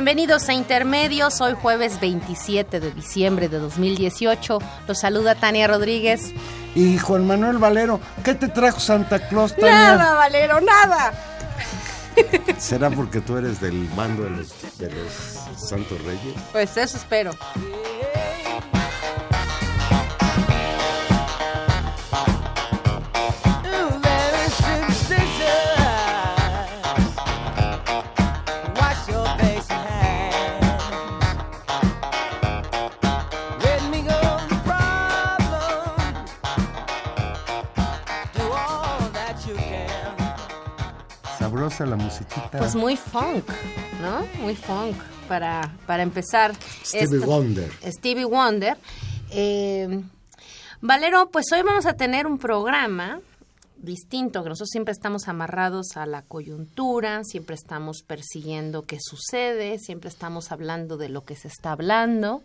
Bienvenidos a Intermedios, hoy jueves 27 de diciembre de 2018. Los saluda Tania Rodríguez. Y Juan Manuel Valero, ¿qué te trajo Santa Claus, Tania? Nada, Valero, nada. ¿Será porque tú eres del bando de los, de los Santos Reyes? Pues eso espero. La musiquita. Pues muy funk, ¿no? Muy funk para, para empezar. Stevie esto. Wonder. Stevie Wonder. Eh, Valero, pues hoy vamos a tener un programa distinto, que nosotros siempre estamos amarrados a la coyuntura, siempre estamos persiguiendo qué sucede, siempre estamos hablando de lo que se está hablando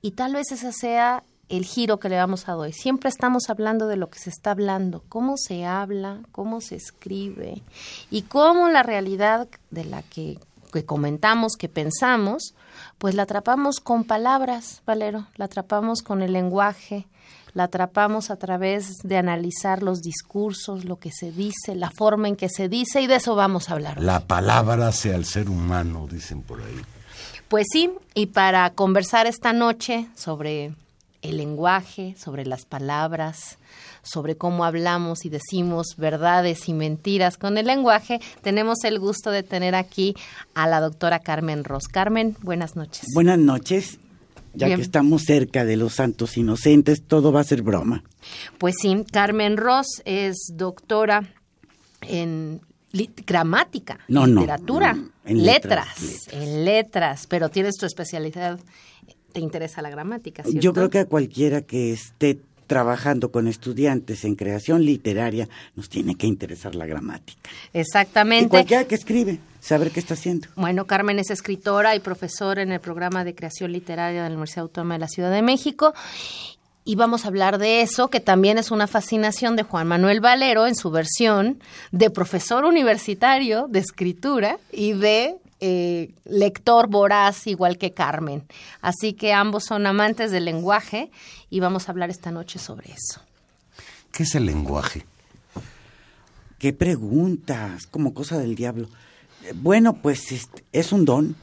y tal vez ese sea el giro que le vamos a dar. Siempre estamos hablando de lo que se está hablando, cómo se habla, cómo se escribe y cómo la realidad de la que, que comentamos, que pensamos, pues la atrapamos con palabras, Valero, la atrapamos con el lenguaje, la atrapamos a través de analizar los discursos, lo que se dice, la forma en que se dice y de eso vamos a hablar. La palabra hace al ser humano, dicen por ahí. Pues sí, y para conversar esta noche sobre el lenguaje, sobre las palabras, sobre cómo hablamos y decimos verdades y mentiras con el lenguaje, tenemos el gusto de tener aquí a la doctora Carmen Ross. Carmen, buenas noches. Buenas noches. Ya Bien. que estamos cerca de los santos inocentes, todo va a ser broma. Pues sí, Carmen Ross es doctora en gramática, No, literatura, en letras, letras, en letras, pero tienes tu especialidad, te interesa la gramática, ¿cierto? Yo creo que a cualquiera que esté trabajando con estudiantes en creación literaria nos tiene que interesar la gramática. Y Exactamente. cualquiera que escribe, saber qué está haciendo. Bueno, Carmen es escritora y profesora en el programa de creación literaria de la Universidad Autónoma de la Ciudad de México. Y vamos a hablar de eso, que también es una fascinación de Juan Manuel Valero en su versión de profesor universitario de escritura y de eh, lector voraz, igual que Carmen. Así que ambos son amantes del lenguaje y vamos a hablar esta noche sobre eso. ¿Qué es el lenguaje? ¿Qué preguntas? Como cosa del diablo. Eh, Bueno, pues es, es un don,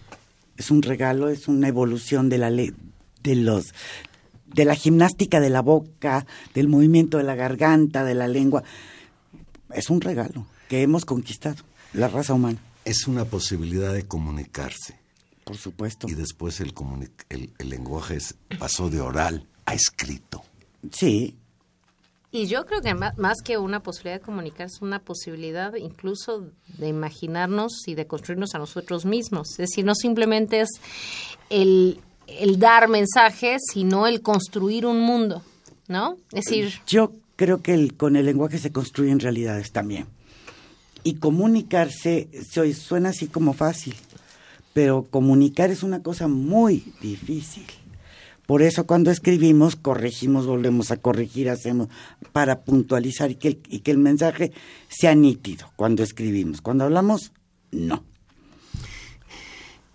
es un regalo, es una evolución de la ley, de los de la gimnástica de la boca, del movimiento de la garganta, de la lengua. Es un regalo que hemos conquistado, la raza humana, Es una posibilidad de comunicarse. por supuesto. Y después el, el, el lenguaje es- pasó de oral a escrito. Sí, Y yo creo que ma- más que una posibilidad de comunicar, es una posibilidad incluso de imaginarnos y de construirnos a nosotros mismos. Es decir, no simplemente es el, el dar mensajes, sino el construir un mundo, ¿no? Es decir, Yo creo que el- con el lenguaje se construyen realidades también. Y comunicarse se- suena así como fácil, pero comunicar es una cosa muy difícil. Por eso cuando escribimos, corregimos, volvemos a corregir, hacemos para puntualizar y que el, y que el mensaje sea nítido cuando escribimos. Cuando hablamos, no.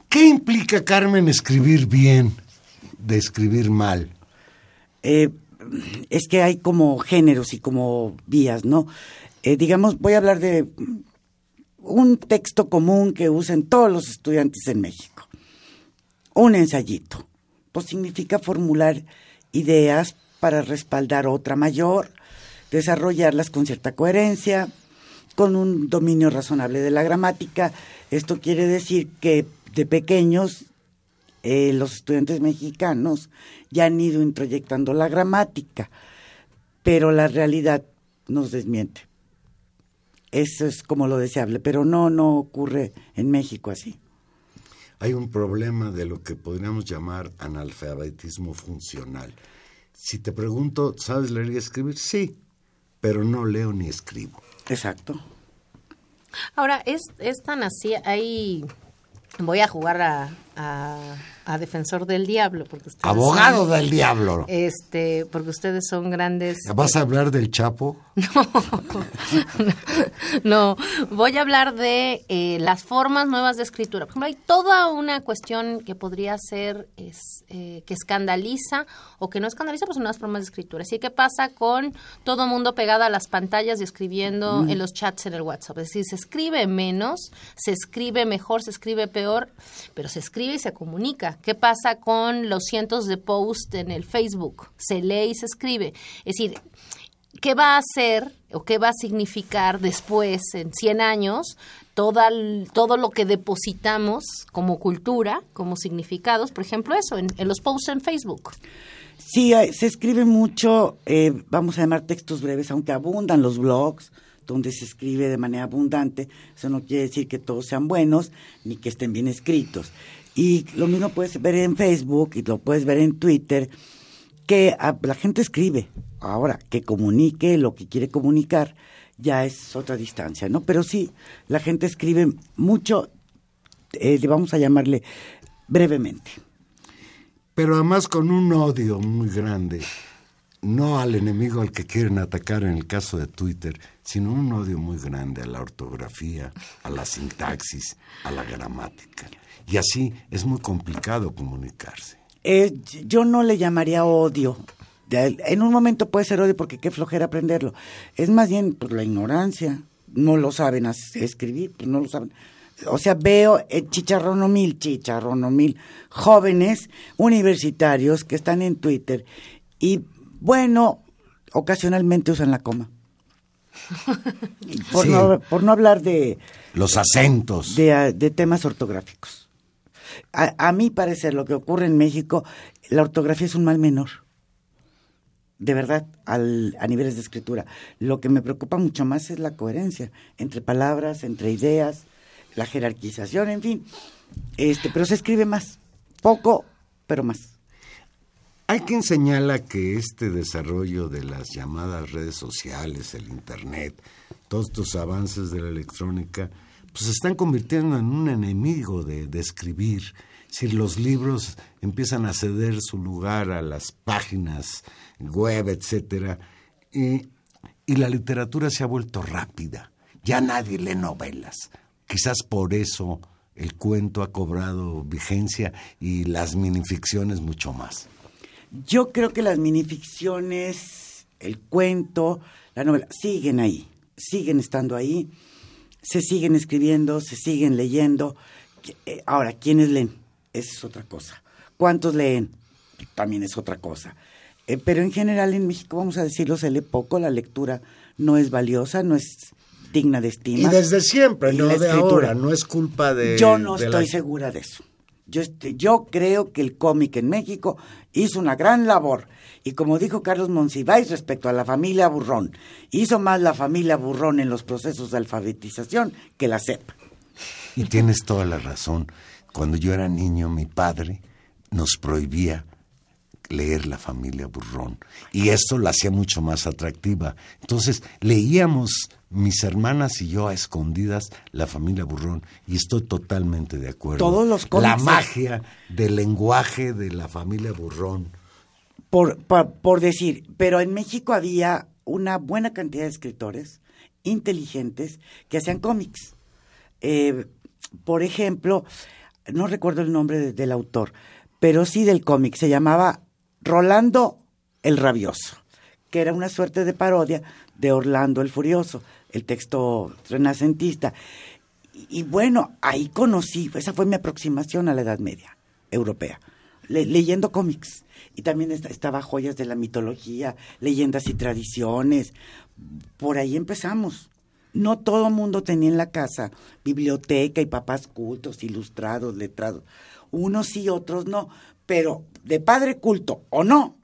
¿Qué implica, Carmen, escribir bien de escribir mal? Eh, es que hay como géneros y como vías, ¿no? Eh, digamos, voy a hablar de un texto común que usan todos los estudiantes en México. Un ensayito. Pues significa formular ideas para respaldar otra mayor, desarrollarlas con cierta coherencia, con un dominio razonable de la gramática. Esto quiere decir que de pequeños eh, los estudiantes mexicanos ya han ido introyectando la gramática, pero la realidad nos desmiente. Eso es como lo deseable, pero no, no ocurre en México así. Hay un problema de lo que podríamos llamar analfabetismo funcional. Si te pregunto, ¿sabes leer y escribir? Sí, pero no leo ni escribo. Exacto. ahora es, es tan así, hay... Voy a jugar a, a, a defensor del diablo, porque ustedes Abogado son- del diablo. Este, porque ustedes son grandes ¿Vas a hablar del Chapo? no, voy a hablar de eh, las formas nuevas de escritura. Por ejemplo, hay toda una cuestión que podría ser es, eh, que escandaliza o que no escandaliza, pues son nuevas formas de escritura. Así que pasa con todo mundo pegado a las pantallas y escribiendo en los chats en el WhatsApp. Es decir, se escribe menos, se escribe mejor, se escribe peor, pero se escribe y se comunica. ¿Qué pasa con los cientos de posts en el Facebook? Se lee y se escribe. Es decir, ¿qué va a hacer o qué va a significar después, en 100 años, toda, todo lo que depositamos como cultura, como significados? Por ejemplo, eso, en, en los posts en Facebook. Sí, se escribe mucho, eh, vamos a llamar textos breves, aunque abundan los blogs, donde se escribe de manera abundante. Eso no quiere decir que todos sean buenos ni que estén bien escritos. Y lo mismo puedes ver en Facebook y lo puedes ver en Twitter, que la gente escribe. Ahora, que comunique lo que quiere comunicar, ya es otra distancia, ¿no? Pero sí, la gente escribe mucho, eh, vamos a llamarle brevemente. Pero además con un odio muy grande, no al enemigo al que quieren atacar en el caso de Twitter, sino un odio muy grande a la ortografía, a la sintaxis, a la gramática. Y así es muy complicado comunicarse. Eh, yo no le llamaría odio. En un momento puede ser odio porque qué flojera aprenderlo. Es más bien pues, la ignorancia. No lo saben escribir, pues no lo saben. O sea, veo el chicharrono mil, chicharrono mil jóvenes universitarios que están en Twitter y, bueno, ocasionalmente usan la coma. Por, Sí. no, por no hablar de, Los acentos. de, ah, de temas ortográficos. A, a mi parecer, lo que ocurre en México, la ortografía es un mal menor. De verdad, al, a niveles de escritura. Lo que me preocupa mucho más es la coherencia entre palabras, entre ideas, la jerarquización, en fin. Este, pero se escribe más. Poco, pero más. Hay quien señala que este desarrollo de las llamadas redes sociales, el Internet, todos estos avances de la electrónica, pues se están convirtiendo en un enemigo de, escribir. Si los libros empiezan a ceder su lugar a las páginas web, etcétera, y, y la literatura se ha vuelto rápida. Ya nadie lee novelas. Quizás por eso el cuento ha cobrado vigencia y las minificciones mucho más. Yo creo que las minificciones, el cuento, la novela, siguen ahí, siguen estando ahí, se siguen escribiendo, se siguen leyendo. Eh, Ahora, ¿quiénes leen? Esa es otra cosa. ¿Cuántos leen? También es otra cosa. Eh, pero en general en México, vamos a decirlo, se lee poco, la lectura no es valiosa, no es digna de Y estima. desde siempre, Y no de ahora, no es culpa de... Yo no estoy la- segura de eso. Yo, este, yo creo que el cómic en México hizo una gran labor. Y como dijo Carlos Monsiváis respecto a la familia Burrón, hizo más la familia Burrón en los procesos de alfabetización que la CEP. Y tienes toda la razón. Cuando yo era niño, mi padre nos prohibía leer la familia Burrón. Y esto la hacía mucho más atractiva. Entonces, leíamos mis hermanas y yo a escondidas la familia Burrón. Y estoy totalmente de acuerdo. Todos los La cómics- magia del lenguaje de la familia Burrón. por, por, por decir, pero en México había una buena cantidad de escritores inteligentes que hacían cómics. Eh, por ejemplo, no recuerdo el nombre de- del autor, pero sí del cómic, se llamaba Rolando el Rabioso, que era una suerte de parodia de Orlando el Furioso, el texto renacentista. Y, bueno, ahí conocí, esa fue mi aproximación a la Edad Media europea, le- leyendo cómics. Y también esta- estaba joyas de la mitología, leyendas y tradiciones. Por ahí empezamos. No todo mundo tenía en la casa biblioteca y papás cultos, ilustrados, letrados. Unos sí, otros no. Pero de padre culto o no,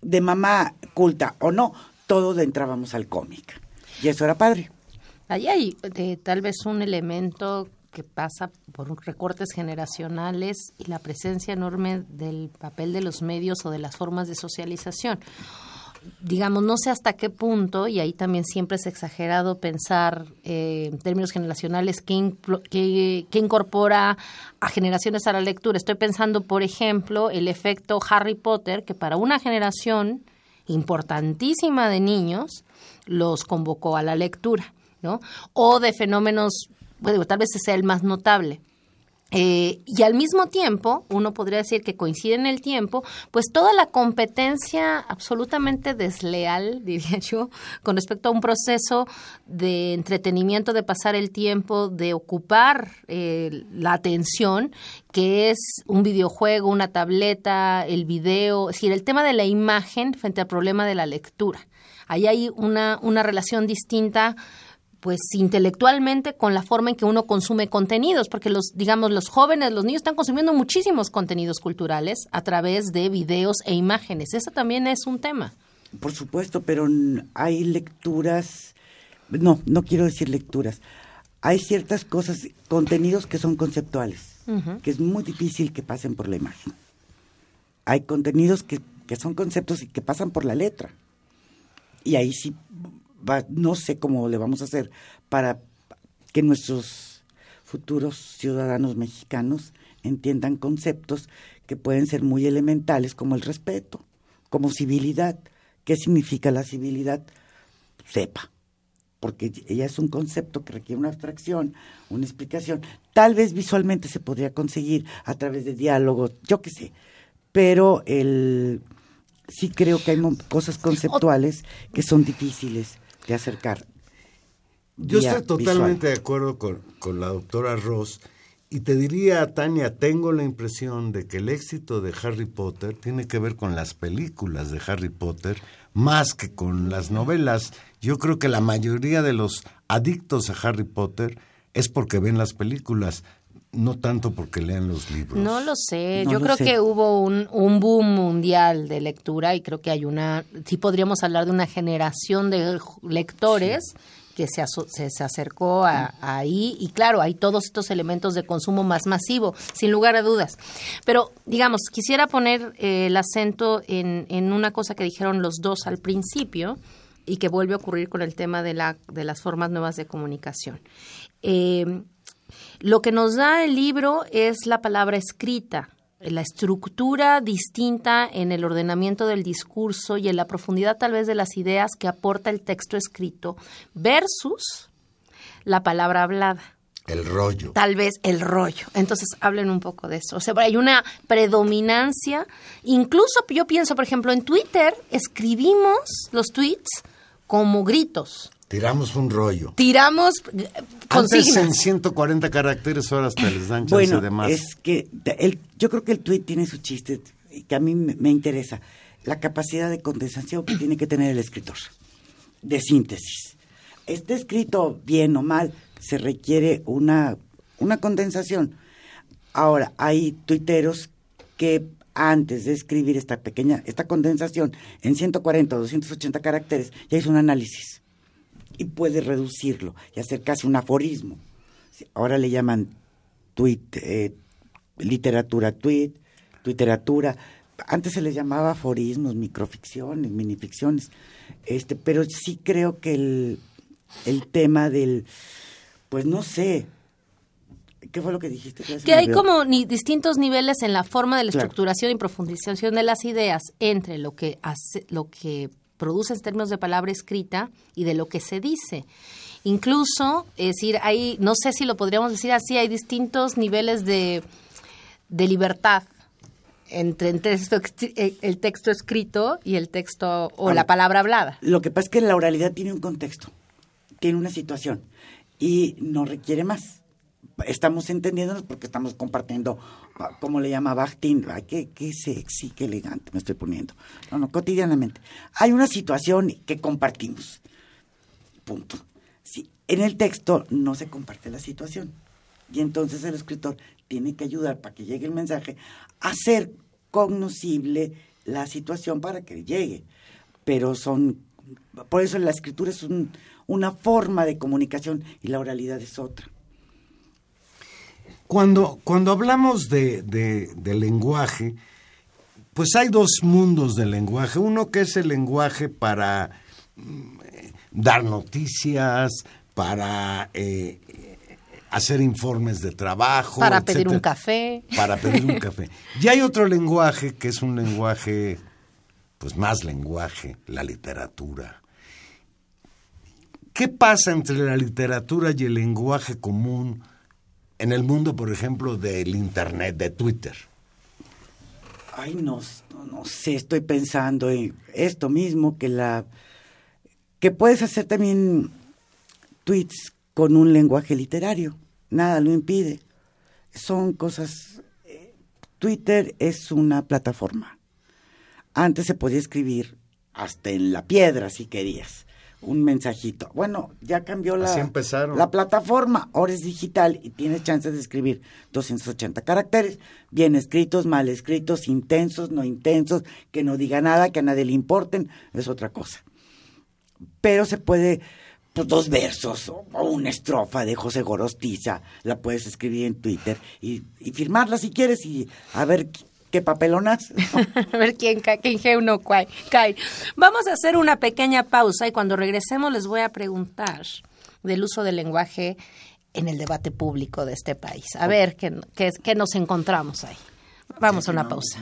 de mamá culta o no, todos entrábamos al cómic. Y eso era padre. Ahí hay eh, tal vez un elemento que pasa por recortes generacionales y la presencia enorme del papel de los medios o de las formas de socialización. Digamos, no sé hasta qué punto, y ahí también siempre es exagerado pensar eh, en términos generacionales qué, qué- qué incorpora a generaciones a la lectura. Estoy pensando, por ejemplo, el efecto Harry Potter, que para una generación importantísima de niños los convocó a la lectura, ¿no? O de fenómenos, bueno, tal vez sea el más notable. Eh, y al mismo tiempo, uno podría decir que coincide en el tiempo, pues toda la competencia absolutamente desleal, diría yo, con respecto a un proceso de entretenimiento, de pasar el tiempo, de ocupar eh, la atención, que es un videojuego, una tableta, el video, es decir, el tema de la imagen frente al problema de la lectura. Ahí hay una, una relación distinta pues intelectualmente con la forma en que uno consume contenidos, porque los, digamos, los jóvenes, los niños están consumiendo muchísimos contenidos culturales a través de videos e imágenes. Eso también es un tema. Por supuesto, pero hay lecturas, no, no quiero decir lecturas, hay ciertas cosas, contenidos que son conceptuales, que es muy difícil que pasen por la imagen. Hay contenidos que, que son conceptos y que pasan por la letra. Y ahí sí, va- no sé cómo le vamos a hacer para que nuestros futuros ciudadanos mexicanos entiendan conceptos que pueden ser muy elementales como el respeto, como civilidad. ¿Qué significa la civilidad? Sepa, porque ella es un concepto que requiere una abstracción, una explicación. Tal vez visualmente se podría conseguir a través de diálogos, yo qué sé, pero el, sí creo que hay cosas conceptuales que son difíciles de acercar. Yo estoy visual. totalmente de acuerdo con, con la doctora Ross y te diría, Tania, tengo la impresión de que el éxito de Harry Potter tiene que ver con las películas de Harry Potter más que con las novelas. Yo creo que la mayoría de los adictos a Harry Potter es porque ven las películas, no tanto porque lean los libros. No lo sé. No Yo lo creo sé. que hubo un, un boom mundial de lectura y creo que hay una, sí podríamos hablar de una generación de lectores que se, se, se acercó a, a ahí y claro, hay todos estos elementos de consumo más masivo, sin lugar a dudas. Pero, digamos, quisiera poner eh, el acento en, en una cosa que dijeron los dos al principio y que vuelve a ocurrir con el tema de, la, de las formas nuevas de comunicación. Eh, lo que nos da el libro es la palabra escrita, la estructura distinta en el ordenamiento del discurso y en la profundidad tal vez de las ideas que aporta el texto escrito versus la palabra hablada El rollo. tal vez el rollo. Entonces, hablen un poco de eso. O sea, hay una predominancia. Incluso yo pienso, por ejemplo, en Twitter escribimos los tweets como gritos. Tiramos un rollo. Tiramos eh, Antes en consignas. 140 caracteres, ahora hasta les dan chance Bueno, de más. es que el- yo creo que el tuit tiene su chiste y que a mí me, me interesa. La capacidad de condensación que tiene que tener el escritor, de síntesis. Esté escrito bien o mal, se requiere una, una condensación. Ahora, hay tuiteros que antes de escribir esta pequeña, esta condensación en 140 o 280 caracteres, ya hizo un análisis y puede reducirlo y hacer casi un aforismo. Ahora le llaman tweet, eh, literatura tweet, literatura. Antes se le llamaba aforismos, microficciones, minificciones. Este, pero sí creo que el, el tema del, pues no sé, ¿qué fue lo que dijiste? Que hay como ni distintos niveles en la forma de la Claro. estructuración y profundización de las ideas entre lo que hace, lo que produce en términos de palabra escrita y de lo que se dice. Incluso, es decir, hay, no sé si lo podríamos decir así, hay distintos niveles de, de libertad entre el texto, ex- el- texto escrito y el texto o la palabra hablada. Lo que pasa es que la oralidad tiene un contexto, tiene una situación y no requiere más. Estamos entendiéndonos porque estamos compartiendo, ah, como le llama Bakhtin, qué, qué sexy, qué elegante me estoy poniendo. No, no, cotidianamente. Hay una situación que compartimos. Punto. Sí, en el texto no se comparte la situación. Y entonces el escritor tiene que ayudar para que llegue el mensaje a hacer cognoscible la situación para que llegue. Pero son, por eso la escritura es un- una forma de comunicación y la oralidad es otra. Cuando, cuando hablamos de, de- de lenguaje, pues hay dos mundos del lenguaje. Uno que es el lenguaje para mm, dar noticias, para eh, hacer informes de trabajo. Para pedir un café. Para pedir un café. Y hay otro lenguaje que es un lenguaje, pues más lenguaje, la literatura. ¿Qué pasa entre la literatura y el lenguaje común en el mundo, por ejemplo, del Internet, de Twitter? Ay, no, no, sé, estoy pensando en esto mismo, que la que puedes hacer también tweets con un lenguaje literario, nada lo impide. Son cosas eh, Twitter es una plataforma. Antes se podía escribir hasta en la piedra si querías un mensajito. Bueno, ya cambió la, plataforma, ahora es digital y tienes chance de escribir 280 caracteres, bien escritos, mal escritos, intensos, no intensos, que no diga nada, que a nadie le importen, es otra cosa. Pero se puede, pues dos versos o, o una estrofa de José Gorostiza, la puedes escribir en Twitter y, y firmarla si quieres y a ver qué, papelonas. a ver quién cae, quién cae uno cae. Vamos a hacer una pequeña pausa y cuando regresemos les voy a preguntar del uso del lenguaje en el debate público de este país. A ver qué, qué, qué nos encontramos ahí. Vamos a una pausa.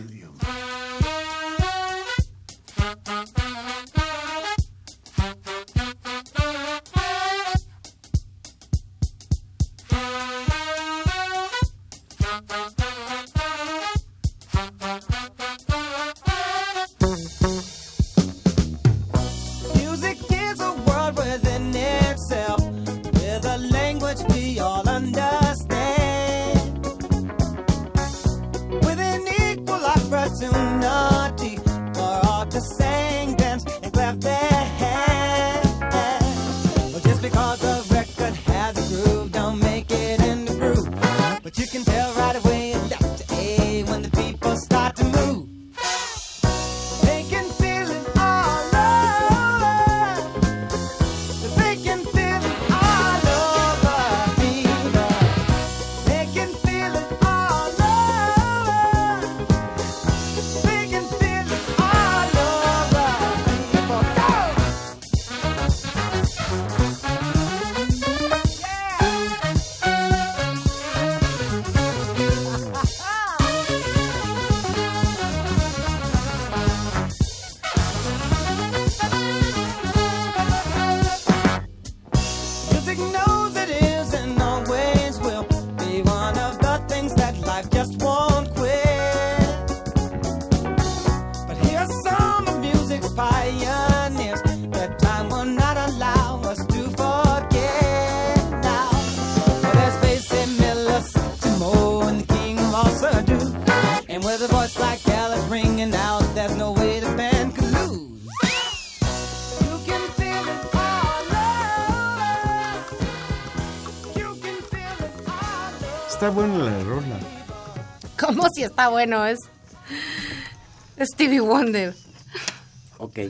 ¿Cómo si está bueno? Es Stevie Wonder. Ok.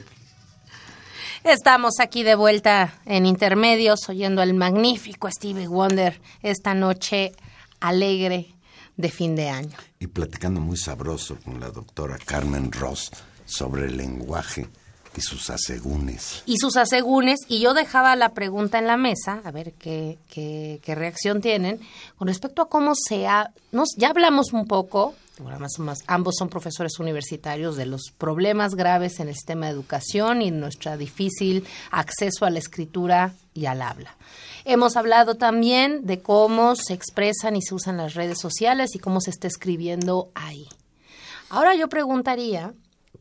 Estamos aquí de vuelta en Intermedios, oyendo al magnífico Stevie Wonder esta noche alegre de fin de año. Y platicando muy sabroso con la doctora Carmen Ross sobre el lenguaje y sus asegúnes. y sus asegúnes, y yo dejaba la pregunta en la mesa, a ver qué, qué, qué reacción tienen, con respecto a cómo se ha... Nos, ya hablamos un poco, más o más, ambos son profesores universitarios, de los problemas graves en el sistema de educación y nuestra difícil acceso a la escritura y al habla. Hemos hablado también de cómo se expresan y se usan las redes sociales y cómo se está escribiendo ahí. Ahora yo preguntaría,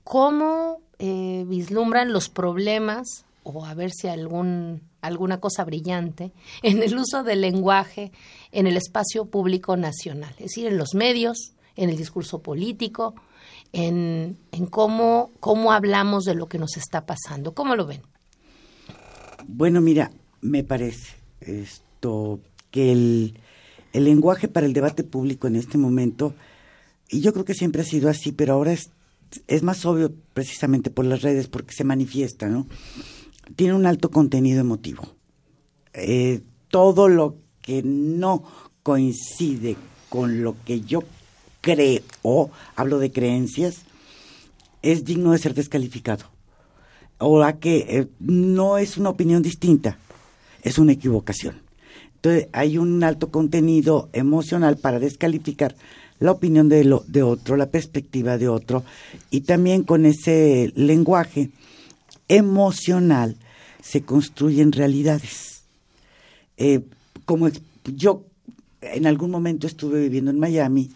¿cómo eh, vislumbran los problemas o a ver si algún, alguna cosa brillante en el uso del lenguaje en el espacio público nacional? Es decir, en los medios, en el discurso político, en, en cómo, cómo hablamos de lo que nos está pasando. ¿Cómo lo ven? Bueno, mira, me parece esto que el, el lenguaje para el debate público en este momento, y yo creo que siempre ha sido así, pero ahora es, es más obvio precisamente por las redes, porque se manifiesta, ¿no? Tiene un alto contenido emotivo. Eh, todo lo que no coincide con lo que yo creo, hablo de creencias, es digno de ser descalificado. Ahora que eh, no es una opinión distinta, es una equivocación. Entonces hay un alto contenido emocional para descalificar la opinión de, lo, de otro, la perspectiva de otro, y también con ese lenguaje emocional se construyen realidades. Eh, como yo en algún momento estuve viviendo en Miami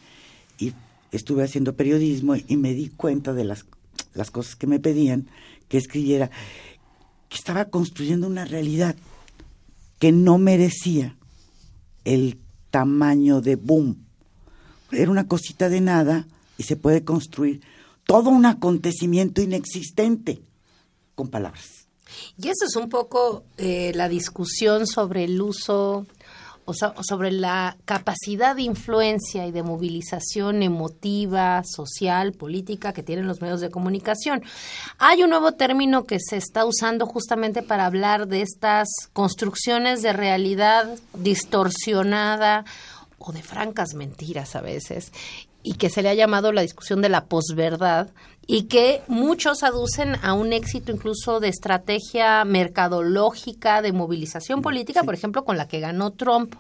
y estuve haciendo periodismo y me di cuenta de las, las cosas que me pedían que escribiera, que estaba construyendo una realidad que no merecía el tamaño de boom. Era una cosita de nada y se puede construir todo un acontecimiento inexistente con palabras. Y eso es un poco eh, la discusión sobre el uso o, so- sobre la capacidad de influencia y de movilización emotiva, social, política que tienen los medios de comunicación. Hay un nuevo término que se está usando justamente para hablar de estas construcciones de realidad distorsionada o de francas mentiras a veces, y que se le ha llamado la discusión de la posverdad, y que muchos aducen a un éxito incluso de estrategia mercadológica de movilización política, por ejemplo, con la que ganó Trump.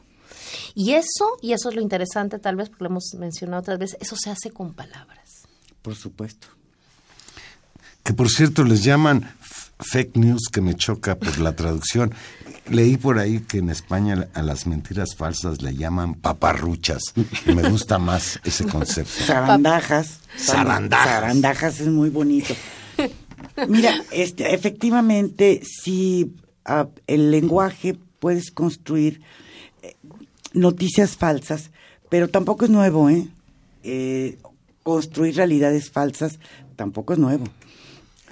Y eso, y eso es lo interesante tal vez, porque lo hemos mencionado otras veces, eso se hace con palabras. Por supuesto. Que por cierto les llaman fake news, que me choca por la traducción. Leí por ahí que en España a las mentiras falsas le llaman paparruchas. Y me gusta más ese concepto. Zarandajas. Zarandajas. Zarandajas es muy bonito. Mira, este, efectivamente, si el lenguaje puedes construir eh, noticias falsas, pero tampoco es nuevo, ¿eh? Eh, Construir realidades falsas tampoco es nuevo.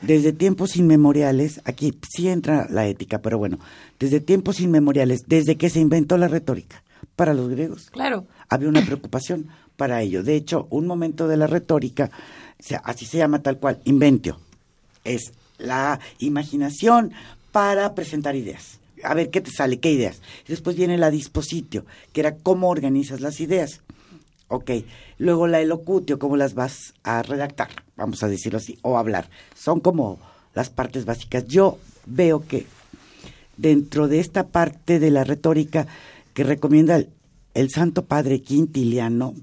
Desde tiempos inmemoriales, aquí sí entra la ética, pero bueno, desde tiempos inmemoriales, desde que se inventó la retórica para los griegos, Claro. había una preocupación para ello. De hecho, un momento de la retórica, así se llama tal cual, inventio, es la imaginación para presentar ideas. A ver, ¿qué te sale? ¿Qué ideas? Y después viene la dispositio, que era cómo organizas las ideas. Ok, luego la elocutio, cómo las vas a redactar, vamos a decirlo así, o hablar. Son como las partes básicas. Yo veo que dentro de esta parte de la retórica que recomienda el, Santo Padre Quintiliano,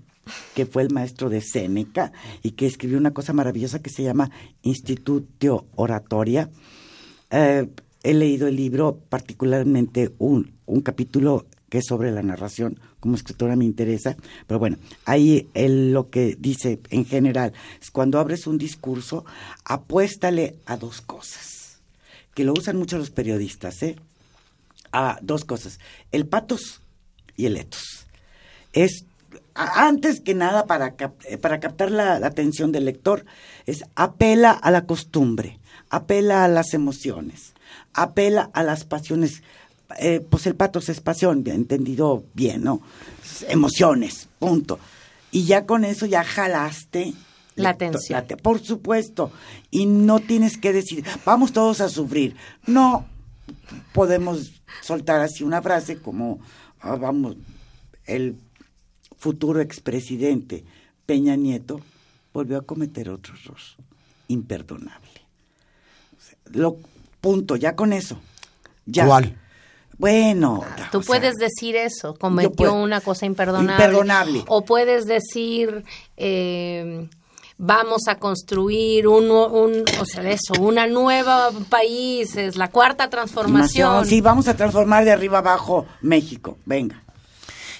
que fue el maestro de Séneca y que escribió una cosa maravillosa que se llama Institutio Oratoria. Eh, he leído el libro, particularmente un, un capítulo que es sobre la narración, como escritora me interesa, pero bueno, ahí él lo que dice en general es cuando abres un discurso, apuéstale a dos cosas, que lo usan mucho los periodistas, ¿eh? A dos cosas, el patos y el etos. Es antes que nada para, eh, para captar la, la atención del lector, es apela a la costumbre, apela a las emociones, apela a las pasiones. Eh, pues el patos es pasión, bien entendido bien, ¿no? Es Emociones, punto. Y ya con eso ya jalaste La atención. te- por supuesto. Y no tienes que decir, vamos todos a sufrir. No podemos soltar así una frase como, ah, vamos, el futuro expresidente Peña Nieto volvió a cometer otro error imperdonable. O sea, lo, punto, ya con eso. Ya. ¿Cuál? Tú Bueno. o sea, puedes decir eso, cometió puedo- una cosa imperdonable. Imperdonable. O puedes decir, eh, vamos a construir un, un, o sea, eso, una nueva país, es la cuarta transformación. Sí, vamos a transformar de arriba abajo México. Venga.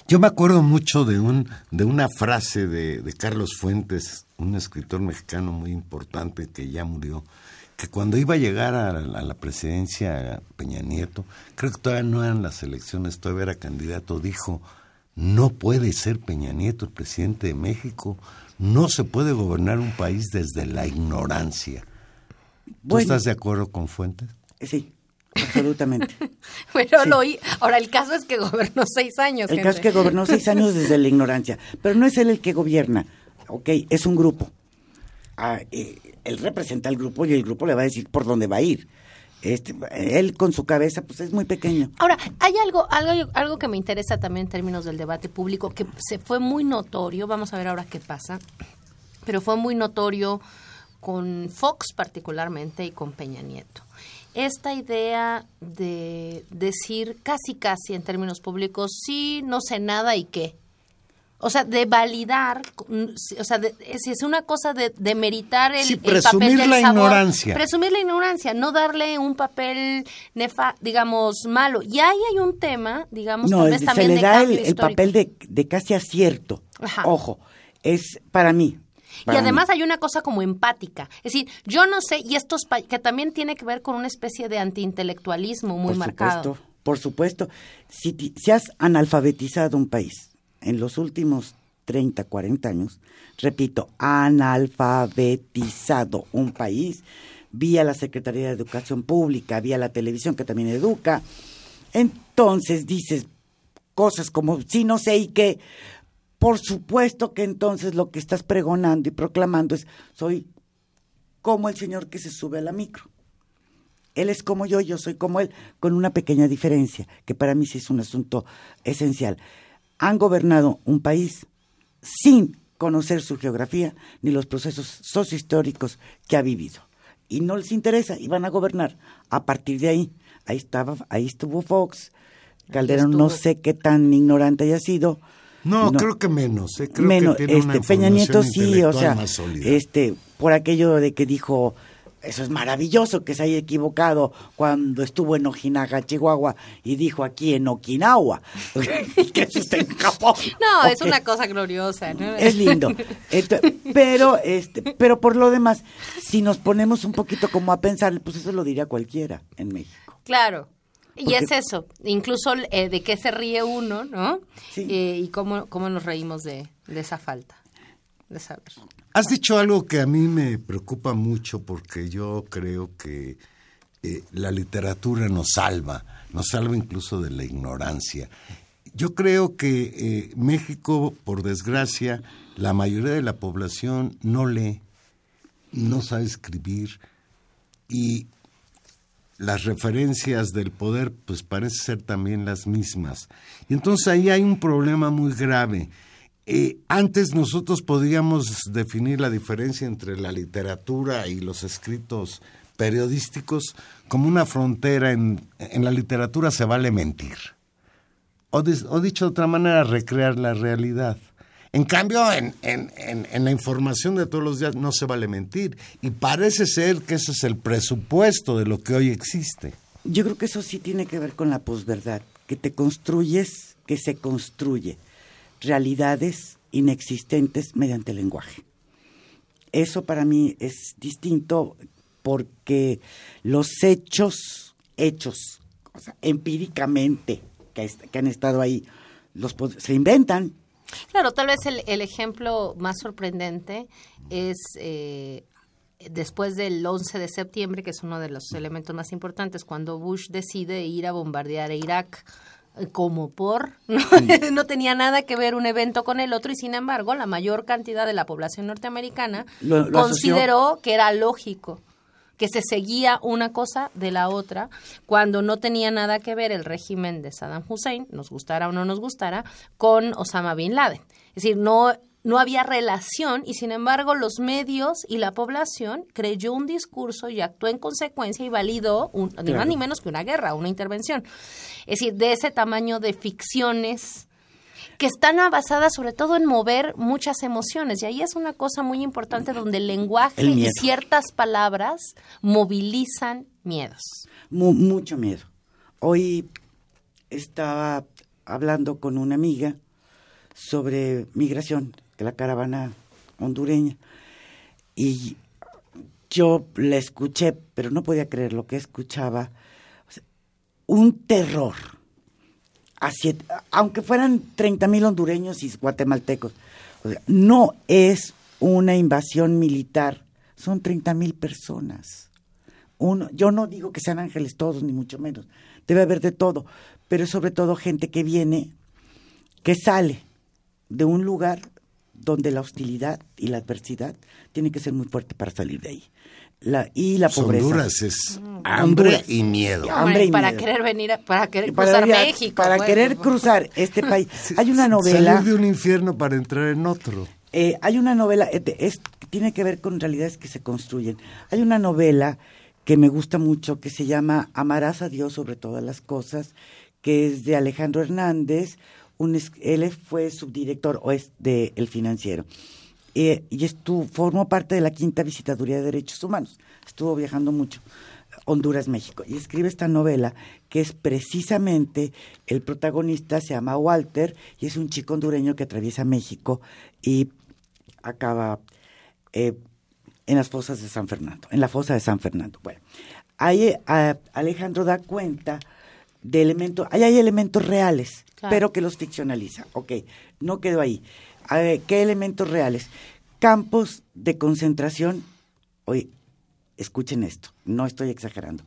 Yo me acuerdo mucho de un de una frase de, de Carlos Fuentes, un escritor mexicano muy importante que ya murió, que cuando iba a llegar a la, a la presidencia Peña Nieto, creo que todavía no eran las elecciones, todavía era candidato, dijo, no puede ser Peña Nieto el presidente de México, no se puede gobernar un país desde la ignorancia. ¿Tú Bueno. estás de acuerdo con Fuentes? Sí, absolutamente. Pero Sí. lo oí. Ahora, el caso es que gobernó seis años. El caso es que gobernó seis años desde la ignorancia. Pero no es él el que gobierna, ¿ok? Es un grupo. Ah, eh, él representa al grupo y el grupo le va a decir por dónde va a ir. Este, él con su cabeza, pues es muy pequeño. Ahora, hay algo, algo, algo que me interesa también en términos del debate público, que se fue muy notorio, vamos a ver ahora qué pasa, pero fue muy notorio con Fox particularmente y con Peña Nieto. Esta idea de decir casi casi en términos públicos, sí, no sé nada y qué. O sea, de validar, mm, o sea, de- es, es una cosa de, de meritar el, Sí, el papel del la sabor. ignorancia. Presumir la ignorancia, no darle un papel, nefa, digamos, malo. Y ahí hay un tema, digamos, No, tal vez se también le de da el, papel de, de casi acierto. Ajá. Ojo, es para mí. Y además hay una cosa como empática. Es decir, yo no sé, y esto es pa- que también tiene que ver con una especie de antiintelectualismo muy por marcado. Supuesto, por supuesto. Si, si has analfabetizado un país en los últimos 30, 40 años, repito, analfabetizado un país vía la Secretaría de Educación Pública, vía la televisión que también educa, entonces dices cosas como sí, no sé y qué. Por supuesto que entonces lo que estás pregonando y proclamando es soy como el señor que se sube a la micro. Él es como yo, yo soy como él, con una pequeña diferencia, que para mí sí es un asunto esencial. Han gobernado un país sin conocer su geografía ni los procesos sociohistóricos que ha vivido. Y no les interesa, y van a gobernar. A partir de ahí, ahí estaba, ahí estuvo Fox. Calderón no sé qué tan ignorante haya sido. No, creo que menos. ¿eh? Creo menos, que tiene una este, Peña Nieto sí, o sea, este, por aquello de que dijo, eso es maravilloso que se haya equivocado cuando estuvo en Ojinaga, Chihuahua, y dijo aquí en Okinawa, que eso está en Japón. No, es una cosa gloriosa. ¿no? Es lindo. Pero, este, pero por lo demás, si nos ponemos un poquito como a pensar, pues eso lo diría cualquiera en México. Claro. Y es eso, incluso eh, de qué se ríe uno, ¿no? Sí. Eh, y cómo, cómo nos reímos de, de esa falta de saber. Has dicho algo que a mí me preocupa mucho porque yo creo que eh, la literatura nos salva, nos salva incluso de la ignorancia. Yo creo que eh, México, por desgracia, la mayoría de la población no lee, no sabe escribir y las referencias del poder pues ser también las mismas. Y entonces ahí hay un problema muy grave. Eh, antes nosotros podíamos definir la diferencia entre la literatura y los escritos periodísticos como una frontera. En, en la literatura se vale mentir. O, dicho de otra manera, recrear la realidad. En cambio, en- en- en la información de todos los días no se vale mentir. Y parece ser que ese es el presupuesto de lo que hoy existe. Yo creo que eso sí tiene que ver con la posverdad, que te construyes, que se construye realidades inexistentes mediante el lenguaje. Eso para mí es distinto porque los hechos, hechos, empíricamente, que, han estado ahí, los se inventan. Claro, tal vez el, el ejemplo más sorprendente es eh, después del 11 de septiembre, que es uno de los elementos más importantes, cuando Bush decide ir a bombardear a Irak como por, ¿no? no tenía nada que ver un evento con el otro y sin embargo la mayor cantidad de la población norteamericana Lo- lo consideró que era lógico que se seguía una cosa de la otra cuando no tenía nada que ver el régimen de Saddam Hussein, nos gustara o no nos gustara, con Osama Bin Laden. Es decir, no, no había relación y sin embargo los medios y la población creyó un discurso y actuó en consecuencia y validó un- ni más ni menos que una guerra, una intervención. Es decir, de ese tamaño de ficciones que están basadas sobre todo en mover muchas emociones. Y ahí es una cosa muy importante donde el lenguaje El y ciertas palabras movilizan miedos. Mu- mucho miedo. Hoy estaba hablando con una amiga sobre migración la caravana hondureña y yo la escuché, pero no podía creer lo que escuchaba. Un terror. Así, aunque fueran 30 mil hondureños y guatemaltecos. No es una invasión militar, son 30 mil personas. Uno, yo no digo que sean ángeles todos, ni mucho menos. Debe haber de todo, pero sobre todo gente que viene, que sale de un lugar donde la hostilidad y la adversidad tiene que ser muy fuerte para salir de ahí. La, y la pobreza. Honduras es hambre Honduras. y miedo. Hambre y para miedo. querer venir, a- para querer para, cruzar México. para pues. querer cruzar este país. Hay una novela. Salir de un infierno para entrar en otro. Eh, hay una novela, eh, es, tiene que ver con realidades que se construyen. Hay una novela que me gusta mucho que se llama Amarás a Dios sobre todas las cosas, que es de Alejandro Hernández. Un, él fue subdirector o es de El Financiero. Eh, y estuvo, formó parte de la quinta visitaduría de derechos humanos. Estuvo viajando mucho. Honduras, México. Y escribe esta novela que es precisamente el protagonista se llama Walter y es un chico hondureño que atraviesa México y acaba eh, en las fosas de San Fernando, en la fosa de San Fernando. Bueno, ahí a- Alejandro da cuenta de elementos, ahí hay elementos reales, Claro. pero que los ficcionaliza. Ok, no quedó ahí. A ver, ¿Qué elementos reales? Campos de concentración, oye, escuchen esto, no estoy exagerando.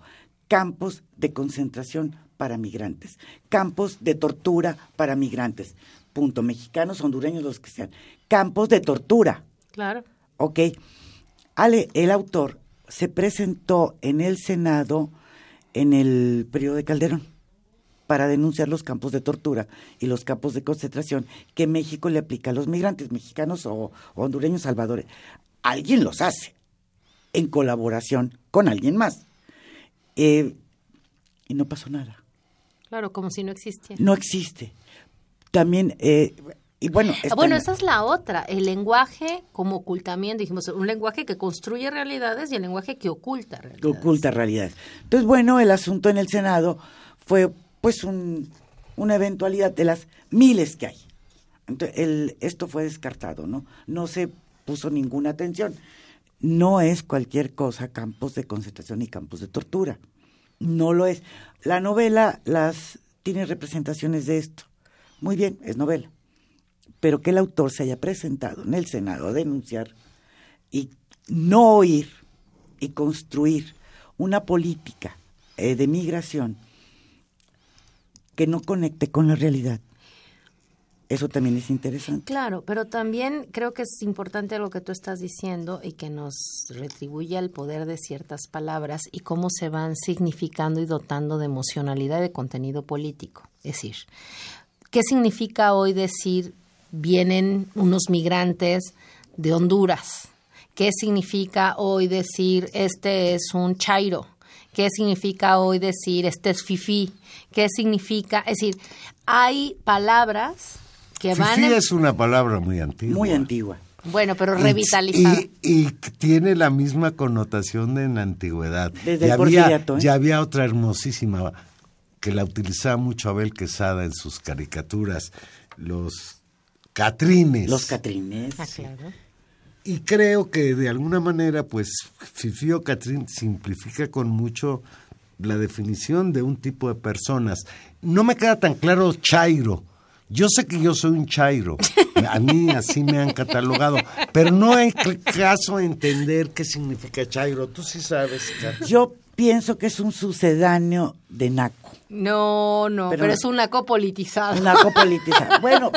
Campos de concentración para migrantes, campos de tortura para migrantes, punto, mexicanos, hondureños, los que sean, campos de tortura. Claro. Ok. Ale, el autor, se presentó en el Senado en el periodo de Calderón para denunciar los campos de tortura y los campos de concentración que México le aplica a los migrantes mexicanos o, hondureños salvadores. Alguien los hace en colaboración con alguien más. Eh, y no pasó nada. Claro, como si no existiera. No existe. También, eh, y bueno, Ah, Bueno, en- esa es la otra, el lenguaje como ocultamiento, dijimos, un lenguaje que construye realidades y el lenguaje que oculta que realidades. oculta realidades. Entonces, bueno, el asunto en el Senado fue pues un, una eventualidad de las miles que hay. Entonces, el, esto fue descartado, ¿no? No se puso ninguna atención. No es cualquier cosa campos de concentración y campos de tortura. No lo es. La novela las tiene representaciones de esto. Muy bien, es novela. Pero que el autor se haya presentado en el Senado a denunciar y no oír y construir una política eh, de migración que no conecte con la realidad. Eso también es interesante. Claro, pero también creo que es importante lo que tú estás diciendo y que nos retribuye el poder de ciertas palabras y cómo se van significando y dotando de emocionalidad y de contenido político. Es decir, ¿qué significa hoy decir vienen unos migrantes de Honduras? ¿Qué significa hoy decir este es un chairo? ¿Qué significa hoy decir este es fifi? ¿Qué significa? Es decir, hay palabras que van Fifí en- es una palabra muy antigua. Muy antigua. bueno, pero revitalizada. Y, y tiene la misma connotación de en la antigüedad. Desde ya el había, ¿eh? ya había otra hermosísima que la utilizaba mucho Abel Quesada en sus caricaturas, los catrines. Los catrines. Ah, claro. Y creo que de alguna manera, pues, Fifi o Catrín simplifica con mucho la definición de un tipo de personas. No me queda tan claro Chairo. Yo sé que yo soy un Chairo. A mí así me han catalogado. Pero no hay caso entender qué significa Chairo. Tú sí sabes, Kat. Yo pienso que es un sucedáneo de Naco. No, no, pero, Pero- es un naco politizado. Un Naco politizado. Bueno,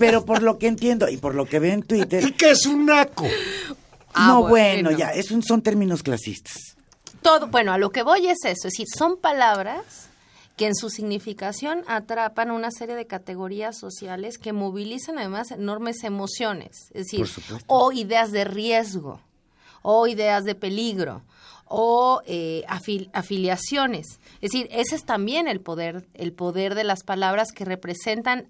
pero por lo que entiendo y por lo que veo en Twitter, ¿Y qué es un naco? Ah, no, bueno. bueno, ya, es un- son términos clasistas. Todo, bueno, a lo que voy es eso, es decir, son palabras que en su significación atrapan una serie de categorías sociales que movilizan además enormes emociones, es decir, o ideas de riesgo, o ideas de peligro, o eh, afil- afiliaciones. Es decir, ese es también el poder, el poder de las palabras que representan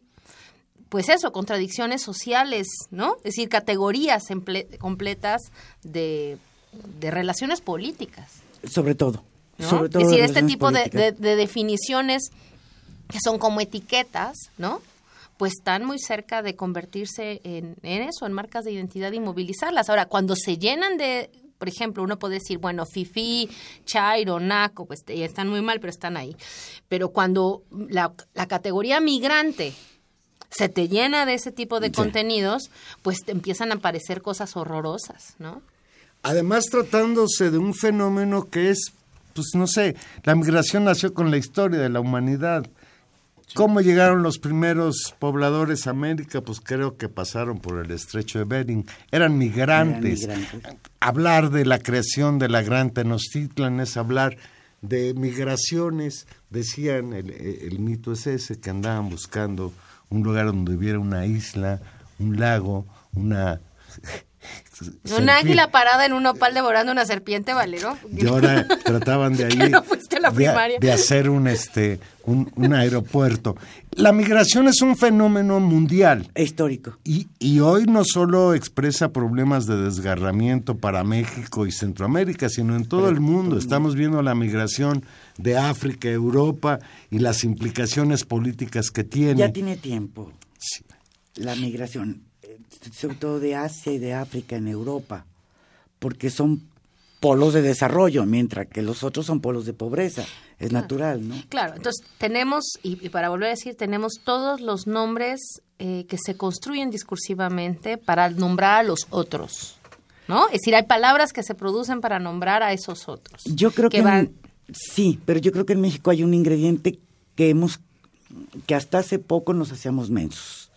pues eso, contradicciones sociales, ¿no? Es decir, categorías completas de, de relaciones políticas. Sobre todo. ¿no? Sobre todo es decir, de este tipo de, de- de definiciones que son como etiquetas, ¿no? Pues están muy cerca de convertirse en, en eso, en marcas de identidad y movilizarlas. Ahora, cuando se llenan de, por ejemplo, uno puede decir, bueno, fifi, chairo, naco, pues ya están muy mal, pero están ahí. Pero cuando la, la categoría migrante se te llena de ese tipo de Sí. contenidos, pues te empiezan a aparecer cosas horrorosas, ¿no? Además, tratándose de un fenómeno que es, pues no sé, la migración nació con la historia de la humanidad. ¿Cómo llegaron los primeros pobladores a América? Pues creo que pasaron por el estrecho de Bering. Eran migrantes. Eran migrantes. Hablar de la creación de la Gran Tenochtitlan es hablar de migraciones. Decían, el, el mito es ese, que andaban buscando un lugar donde hubiera una isla, un lago, una... Un águila parada en un opal devorando una serpiente, Valero. Y ahora trataban de ahí no la de, hacer un este un, un aeropuerto. La migración es un fenómeno mundial Histórico. y, y hoy no solo expresa problemas de desgarramiento para México y Centroamérica, sino en todo el mundo. Estamos viendo la migración de África a Europa y las implicaciones políticas que tiene. Ya tiene tiempo Sí. la migración, sobre todo de Asia y de África en Europa, porque son polos de desarrollo, mientras que los otros son polos de pobreza. Es natural, ¿no? Claro, entonces tenemos, y, y para volver a decir, tenemos todos los nombres eh, que se construyen discursivamente para nombrar a los otros, ¿no? Es decir, hay palabras que se producen para nombrar a esos otros. Yo creo que, van... sí, pero yo creo que en México hay un ingrediente que hemos que hasta hace poco nos hacíamos mensos.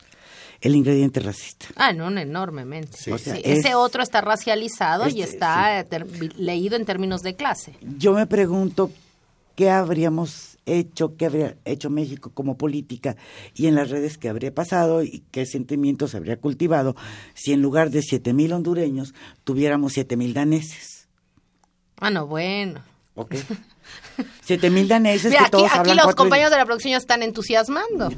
El ingrediente racista. Ah, no, no, enormemente. Sí. O sea, Sí, es- Ese otro está racializado y Este, está eh, ter- leído en términos de clase. Yo me pregunto qué habríamos hecho, qué habría hecho México como política y en las redes qué habría pasado y qué sentimientos se habría cultivado si en lugar de siete mil hondureños tuviéramos siete mil daneses. Ah, no, bueno. ¿Ok? Siete mil daneses Mira, que aquí, todos aquí hablan los cuatro compañeros de la producción ya están entusiasmando.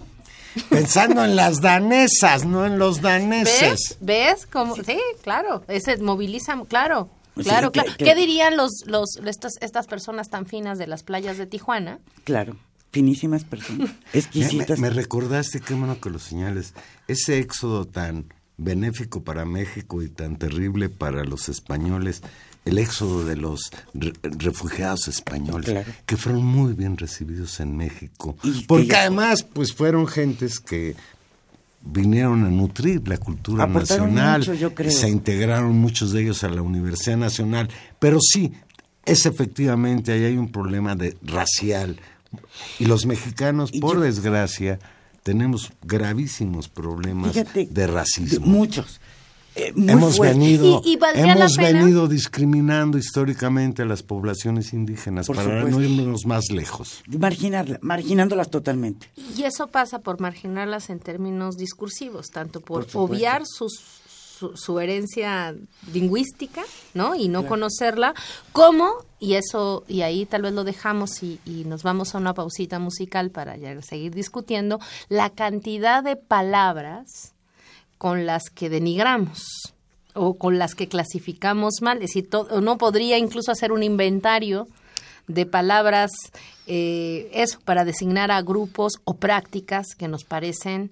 Pensando en las danesas, no en los daneses. ¿Ves? Cómo? Sí, claro. Ese moviliza, claro. Sí, Claro, que- claro. que- ¿Qué dirían los, los, estas, estas personas tan finas de las playas de Tijuana? Claro, finísimas personas, Me, exquisitas. me- me recordaste, qué bueno que lo señales, ese éxodo tan benéfico para México y tan terrible para los españoles, el éxodo de los re- refugiados españoles, Claro. que fueron muy bien recibidos en México, Y porque además pues fueron gentes que vinieron a nutrir la cultura Aportaron nacional, mucho, yo creo. se integraron muchos de ellos a la Universidad Nacional, pero sí, es efectivamente, ahí hay un problema de racial. Y los mexicanos, Y por yo- desgracia, tenemos gravísimos problemas Fíjate, de racismo. Muchos. Eh, muy hemos venido, Y- y valdría hemos venido discriminando históricamente a las poblaciones indígenas Por para supuesto. no irnos más lejos. Marginarla- marginándolas totalmente. Y eso pasa por marginarlas en términos discursivos, tanto por, obviar sus- su, su herencia lingüística, ¿no? Y no conocerla, como, y eso, y ahí tal vez lo dejamos y, y nos vamos a una pausita musical para ya seguir discutiendo, la cantidad de palabras con las que denigramos o con las que clasificamos mal. Es decir, to- uno podría incluso hacer un inventario de palabras, eh, eso, para designar a grupos o prácticas que nos parecen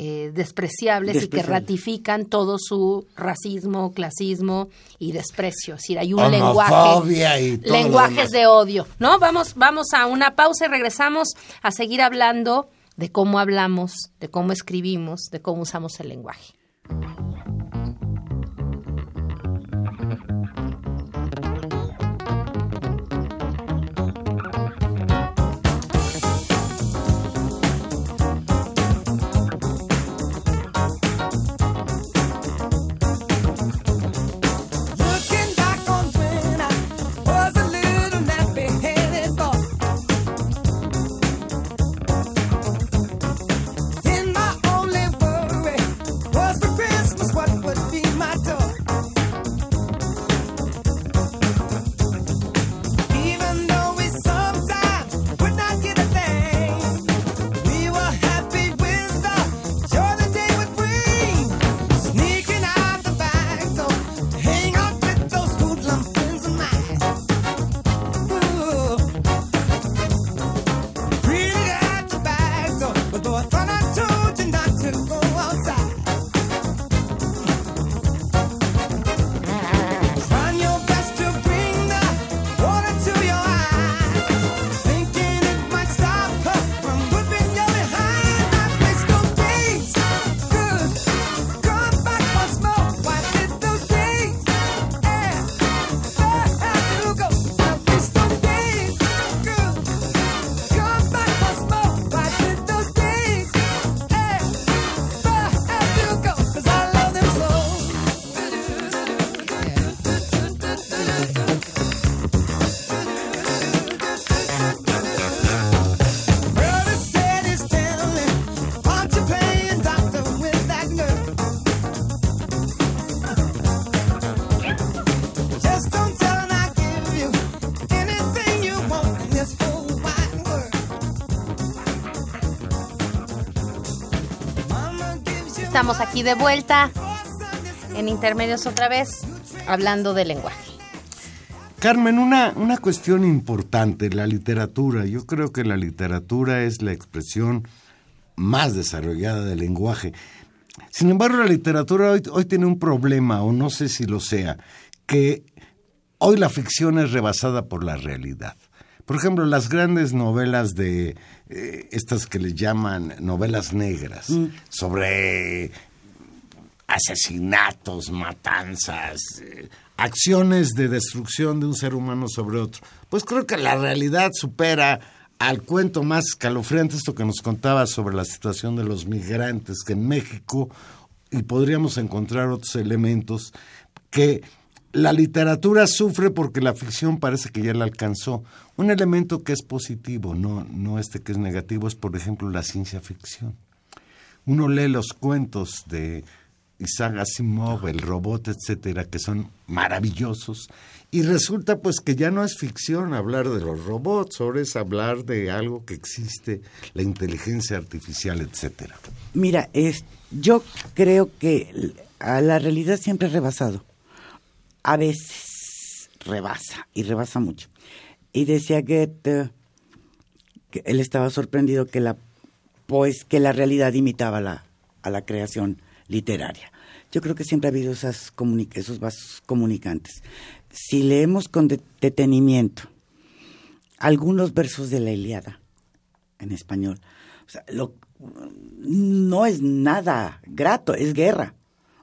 eh, despreciables y que ratifican todo su racismo, clasismo y desprecio. Es decir, hay un Homofobia lenguaje, y todo lenguajes de odio, ¿no? Vamos, vamos a una pausa y regresamos a seguir hablando de cómo hablamos, de cómo escribimos, de cómo usamos el lenguaje. Estamos aquí de vuelta en intermedios otra vez, hablando de lenguaje. Carmen, una, una cuestión importante, la literatura. Yo creo que la literatura es la expresión más desarrollada del lenguaje. Sin embargo, la literatura hoy, hoy tiene un problema, o no sé si lo sea, que hoy la ficción es rebasada por la realidad. Por ejemplo, las grandes novelas de eh, estas que le llaman novelas negras, sobre asesinatos, matanzas, eh, acciones de destrucción de un ser humano sobre otro. Pues creo que la realidad supera al cuento más escalofriante esto que nos contaba sobre la situación de los migrantes, que en México, y podríamos encontrar otros elementos, que la literatura sufre porque la ficción parece que ya la alcanzó. Un elemento que es positivo, no, no este que es negativo, es por ejemplo la ciencia ficción. Uno lee los cuentos de Isaac Asimov, el robot, etcétera, que son maravillosos. Y resulta pues que ya no es ficción hablar de los robots, ahora es hablar de algo que existe, la inteligencia artificial, etcétera. Mira, es, yo creo que a la realidad siempre ha rebasado. A veces rebasa, y rebasa mucho. Y decía Goethe que él estaba sorprendido que la, pues, que la realidad imitaba la, a la creación literaria. Yo creo que siempre ha habido esas esos vasos comunicantes. Si leemos con de- detenimiento algunos versos de la Iliada en español, no es nada grato, es guerra.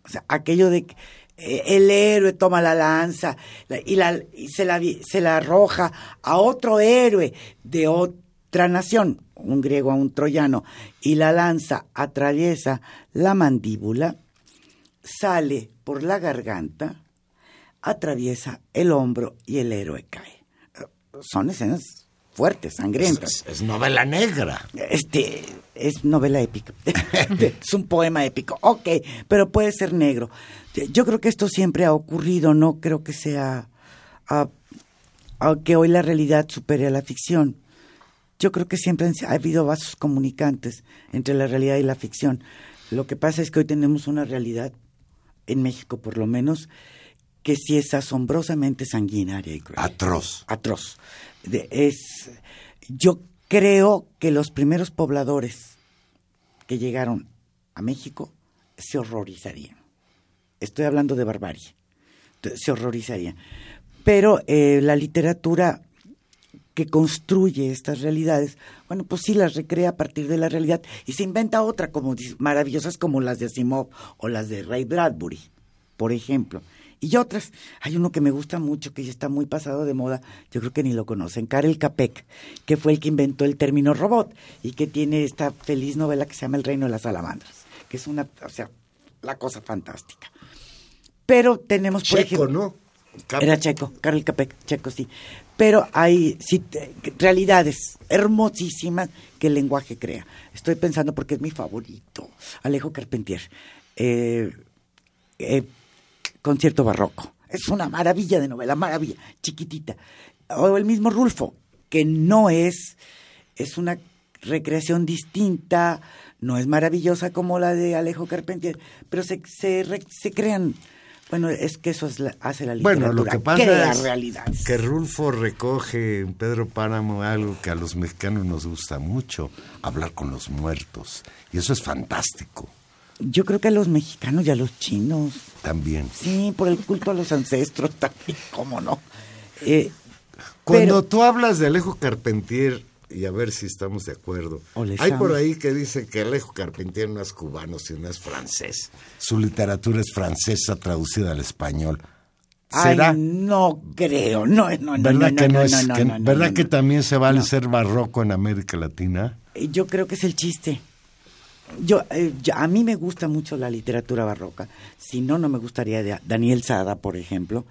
O sea, aquello de que el héroe toma la lanza la- y, la, y se, la, se la arroja a otro héroe de otra nación, un griego a un troyano, y la lanza atraviesa la mandíbula, sale por la garganta, atraviesa el hombro y el héroe cae. Eh, Son escenas fuertes, sangrientas. Es, es novela negra. Este es novela épica. es un poema épico. Ok, pero puede ser negro. Yo creo que esto siempre ha ocurrido, no creo que sea ah, que hoy la realidad supere a la ficción. Yo creo que siempre ha habido vasos comunicantes entre la realidad y la ficción. Lo que pasa es que hoy tenemos una realidad, en México por lo menos, que sí es asombrosamente sanguinaria y cruel Atroz. atroz. Es, yo creo que los primeros pobladores que llegaron a México se horrorizarían. Estoy hablando de barbarie. Se horrorizarían. Pero eh, la literatura que construye estas realidades, bueno, pues sí las recrea a partir de la realidad y se inventa otra como maravillosas como las de Asimov o las de Ray Bradbury, por ejemplo. Y otras, hay uno que me gusta mucho, que ya está muy pasado de moda, yo creo que ni lo conocen, Karel Capek, que fue el que inventó el término robot y que tiene esta feliz novela que se llama El reino de las salamandras, que es una, o sea, la cosa fantástica. Pero tenemos, por Checo, ejemplo, ¿no? Cap- era checo, Karel Capek, checo, sí. Pero hay sí, realidades hermosísimas que el lenguaje crea. Estoy pensando porque es mi favorito, Alejo Carpentier. Eh, eh, concierto barroco. Es una maravilla de novela, maravilla, chiquitita. O el mismo Rulfo, que no es, es una recreación distinta, no es maravillosa como la de Alejo Carpentier, pero se, se, se crean, bueno, es que eso es la- hace la literatura, Bueno, lo que pasa crea es realidades. que Rulfo recoge en Pedro Páramo algo que a los mexicanos nos gusta mucho, hablar con los muertos. Y eso es fantástico Yo creo que a los mexicanos y a los chinos, también. sí, por el culto a los ancestros también, cómo no. Eh, Cuando pero- tú hablas de Alejo Carpentier, y a ver si estamos de acuerdo, hay por ahí que dice que Alejo Carpentier no es cubano, sino es francés. Su literatura es francesa traducida al español. ¿Será? Ay, no creo, no, no, no, ¿Verdad no, que no, no, es, que- ¿verdad que también se vale ser barroco en América Latina? Eh, Yo creo que es el chiste. Yo, eh, yo- a mí me gusta mucho la literatura barroca. Si no, no me gustaría de Daniel Sada, por ejemplo,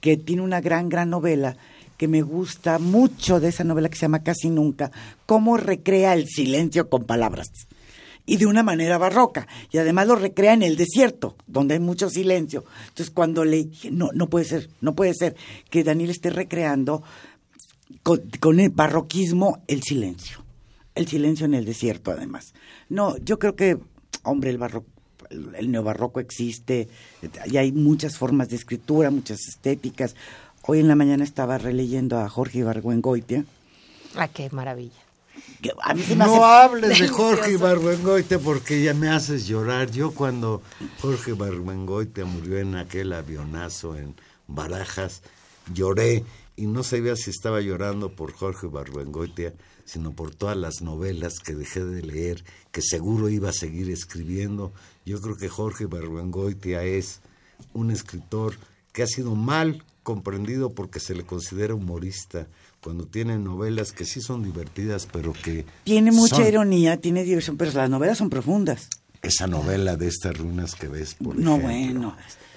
que tiene una gran, gran novela que me gusta mucho de esa novela que se llama Casi Nunca, cómo recrea el silencio con palabras. Y de una manera barroca. Y además lo recrea en el desierto, donde hay mucho silencio. Entonces cuando le no, no puede ser, no puede ser que Daniel esté recreando con, con el barroquismo el silencio. El silencio en el desierto, además. No, yo creo que, hombre, el barroco, el neobarroco existe, y hay muchas formas de escritura, muchas estéticas. Hoy en la mañana estaba releyendo a Jorge Ibargüengoitia. Ah, qué maravilla. que a mí se me No hace- hables de Jorge Ibargüengoitia porque ya me haces llorar. Yo cuando Jorge Ibargüengoitia murió en aquel avionazo en Barajas, lloré y no sabía si estaba llorando por Jorge Ibargüengoitia, sino por todas las novelas que dejé de leer, que seguro iba a seguir escribiendo. Yo creo que Jorge Ibargüengoitia es un escritor que ha sido mal comprendido porque se le considera humorista cuando tiene novelas que sí son divertidas pero que Tiene mucha son- ironía, tiene diversión, pero las novelas son profundas. esa novela de estas ruinas que ves por No, ejemplo. bueno.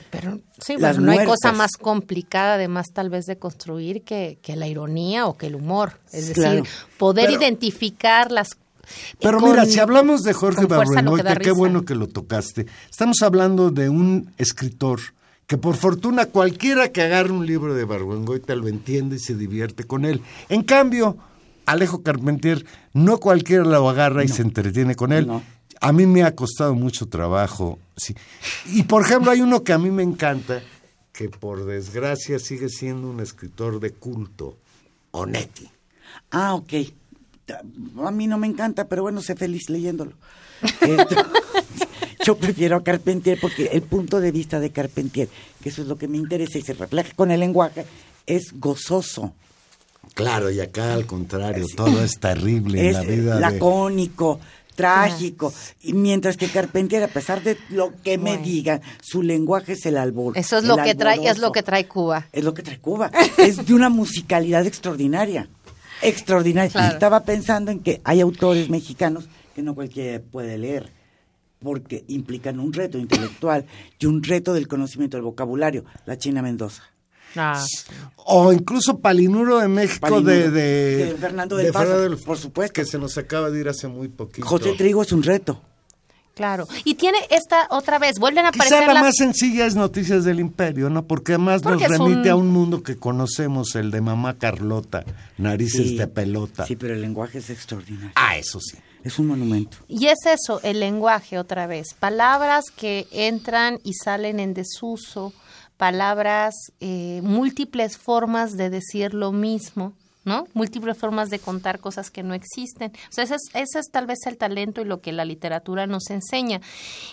Pero sí, Las bueno, no hay cosa más complicada, además, tal vez de construir que, que la ironía o que el humor. Es decir, Claro. poder Pero- identificar las. eh, Pero con- mira, si hablamos de Jorge Ibargüengoitia, qué bueno que lo tocaste. Estamos hablando de un escritor que por fortuna cualquiera que agarre un libro de Ibargüengoitia lo entiende y se divierte con él. En cambio, Alejo Carpentier, no cualquiera lo agarra y se entretiene con él. No. A mí me ha costado mucho trabajo. Sí. Y por ejemplo, hay uno que a mí me encanta, que por desgracia sigue siendo un escritor de culto, Onetti. Ah, ok. A mí no me encanta, pero bueno, sé feliz leyéndolo. Yo prefiero a Carpentier porque el punto de vista de Carpentier, que eso es lo que me interesa y se refleja con el lenguaje, es gozoso, Claro, y acá al contrario, todo es terrible en la vida de... trágico. Y mientras que Carpentier, a pesar de lo que me digan, su lenguaje es el albor. Eso es lo que trae, es lo que trae Cuba. Es lo que trae Cuba. es de una musicalidad extraordinaria. Extraordinaria. Claro. Estaba pensando en que hay autores mexicanos que no cualquiera puede leer, porque implican un reto intelectual y un reto del conocimiento del vocabulario. La China Mendoza. Ah, O incluso Palinuro de México Palinuro, de, de, de Fernando del de Paso, Fernando del- por supuesto. Que se nos acaba de ir hace muy poquito. José Trigo es un reto. claro. Y tiene esta otra vez, vuelven a Quizá aparecer la las... más sencilla es Noticias del Imperio, ¿no? Porque además Porque nos remite un- a un mundo que conocemos, el de Mamá Carlota, Narices Sí. de Pelota. Sí, pero el lenguaje es extraordinario. Ah, eso sí. Es un monumento. Y es eso, el lenguaje otra vez. Palabras que entran y salen en desuso, palabras, eh, múltiples formas de decir lo mismo, ¿no? Múltiples formas de contar cosas que no existen. O ese es, ese es tal vez el talento y lo que la literatura nos enseña.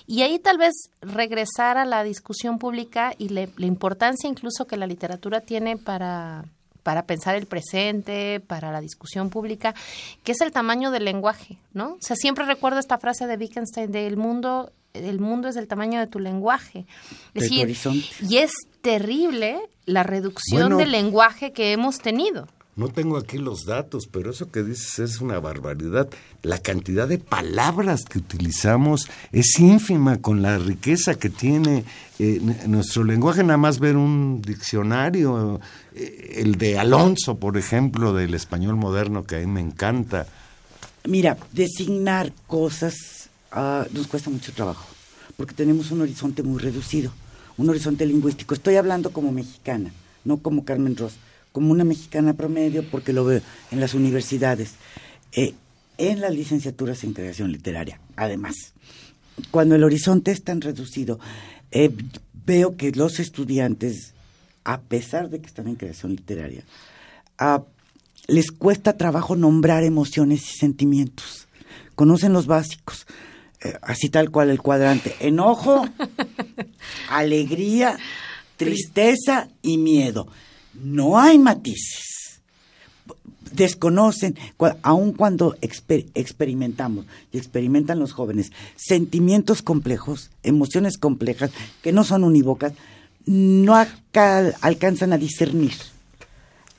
Y ahí tal vez regresar a la discusión pública y le- la importancia incluso que la literatura tiene para para pensar el presente, para la discusión pública, que es el tamaño del lenguaje, ¿no? O sea, siempre recuerdo esta frase de Wittgenstein de el mundo, el mundo es del tamaño de tu lenguaje. Es De tu horizonte. y es terrible la reducción Bueno. del lenguaje que hemos tenido. No tengo aquí los datos, pero eso que dices es una barbaridad. La cantidad de palabras que utilizamos es ínfima con la riqueza que tiene eh, nuestro lenguaje. Nada más ver un diccionario, eh, el de Alonso, por ejemplo, del español moderno, que a mí me encanta. Mira, designar cosas ah, nos cuesta mucho trabajo, porque tenemos un horizonte muy reducido, un horizonte lingüístico. Estoy hablando como mexicana, no como Carmen Ross, como una mexicana promedio, porque lo veo en las universidades, eh, en las licenciaturas en creación literaria, además. Cuando el horizonte es tan reducido, eh, veo que los estudiantes, a pesar de que están en creación literaria, ah, les cuesta trabajo nombrar emociones y sentimientos. Conocen los básicos, así tal cual el cuadrante. Enojo, alegría, tristeza y miedo. No hay matices. Desconocen, aun cuando exper- experimentamos y experimentan los jóvenes, sentimientos complejos, emociones complejas que no son unívocas, no alcanzan a discernir.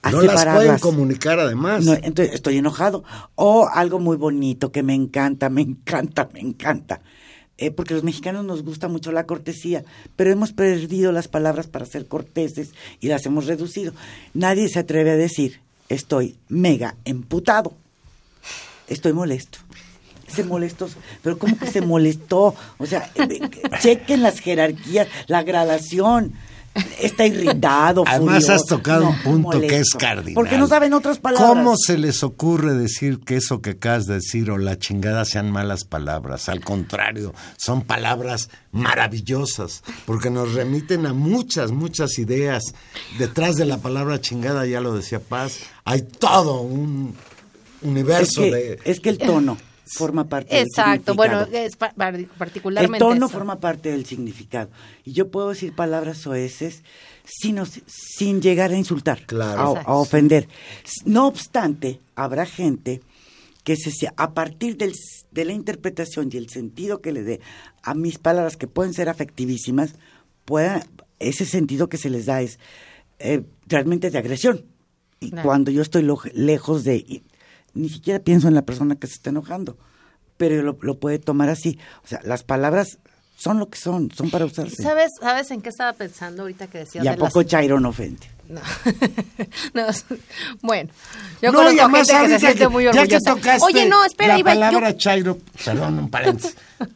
A no las pueden comunicar además. No, entonces estoy enojado. O algo muy bonito que me encanta, me encanta, me encanta. Eh, porque los mexicanos nos gusta mucho la cortesía, pero hemos perdido las palabras para ser corteses y las hemos reducido. Nadie se atreve a decir, estoy mega emputado, estoy molesto. Se molestó, pero ¿cómo que se molestó? O sea, eh, eh, chequen las jerarquías, la gradación. Está irritado, Además furioso. has tocado No, un punto que es cardinal. Porque no saben otras palabras. ¿Cómo se les ocurre decir que eso que acabas de decir o la chingada sean malas palabras? Al contrario, son palabras maravillosas, porque nos remiten a muchas, muchas ideas. Detrás de la palabra chingada, ya lo decía Paz, hay todo un es universo que, de... es que el tono forma parte del Exacto, bueno, significado. es pa- par- El particularmente tono eso. forma parte del significado. Y yo puedo decir palabras soeces sin, sin llegar a insultar, Claro. a, ofender. No obstante, habrá gente que se, se- a partir del, de la interpretación y el sentido que le dé a mis palabras, que pueden ser afectivísimas, pueda, ese sentido que se les da es eh, realmente de agresión. Y Claro. cuando yo estoy lo- lejos de... ni siquiera pienso en la persona que se está enojando, pero lo, lo puede tomar así. O sea, las palabras son lo que son, son para usarse. ¿Sabes, ¿Sabes en qué estaba pensando ahorita que decías y a de las- poco Chairo no ofende. No. Bueno, yo No, conozco gente que se siente muy ya que orgullosa. tocaste Oye, no, espera, la iba yo- palabra chairo, perdón, un paréntesis.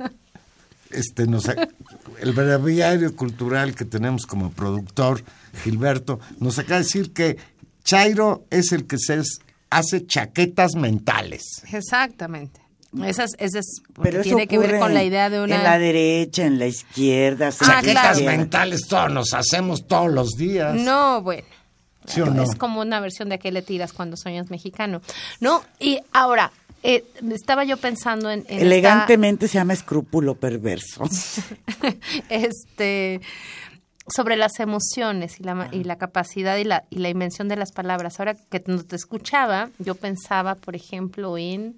Este, nos, el breviario cultural que tenemos como productor, Gilberto, nos acaba de decir que chairo es el que se es- hace chaquetas mentales. Exactamente. Esa es, esa es porque Pero eso tiene que ver con la idea de una... En la derecha, en la izquierda. Ah, chaquetas claro. mentales todos nos hacemos todos los días. No, bueno. ¿Sí o no? Es como una versión de a qué le tiras cuando sueñas mexicano. No, y ahora, eh, estaba yo pensando en... en esta- Elegantemente se llama escrúpulo perverso. este sobre las emociones y la, ma- y la capacidad y la, y la invención de las palabras. Ahora que no te escuchaba, yo pensaba, por ejemplo, en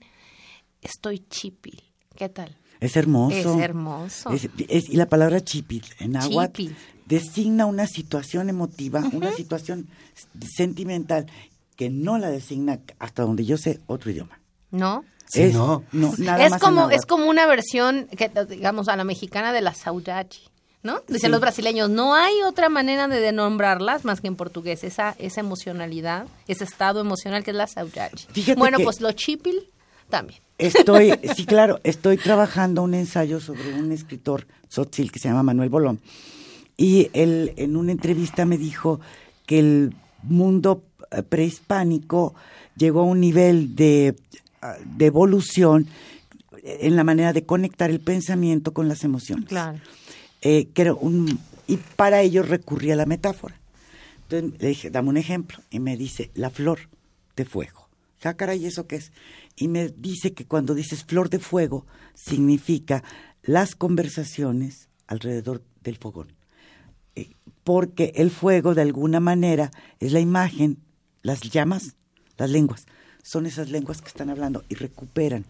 estoy chipil. ¿Qué tal? Es hermoso. Es hermoso. Es- es- y la palabra chipil en agua Chipil. designa una situación emotiva, una situación sentimental que no la designa, hasta donde yo sé, otro idioma. ¿No? Sí, Es- no. nada Es más como, náhuatl. es como una versión, que, digamos, a la mexicana de la saudade, ¿no? Dicen Sí. los brasileños, no hay otra manera de denombrarlas más que en portugués, esa, esa emocionalidad, ese estado emocional que es la saudade. Fíjate Bueno, que- pues lo chipil también. Estoy, sí, claro, estoy trabajando un ensayo sobre un escritor sotzil que se llama Manuel Bolón. Y él en una entrevista me dijo que el mundo eh, prehispánico llegó a un nivel de, ah, de evolución en la manera de conectar el pensamiento con las emociones. Claro. Eh, que un, y para ello recurrí a la metáfora. Entonces le dije, dame un ejemplo. Y me dice, la flor de fuego. Ah, caray, ¿eso qué es? Y me dice que cuando dices flor de fuego, significa las conversaciones alrededor del fogón. Eh, Porque el fuego, de alguna manera, es la imagen, las llamas, las lenguas. Son esas lenguas que están hablando y recuperan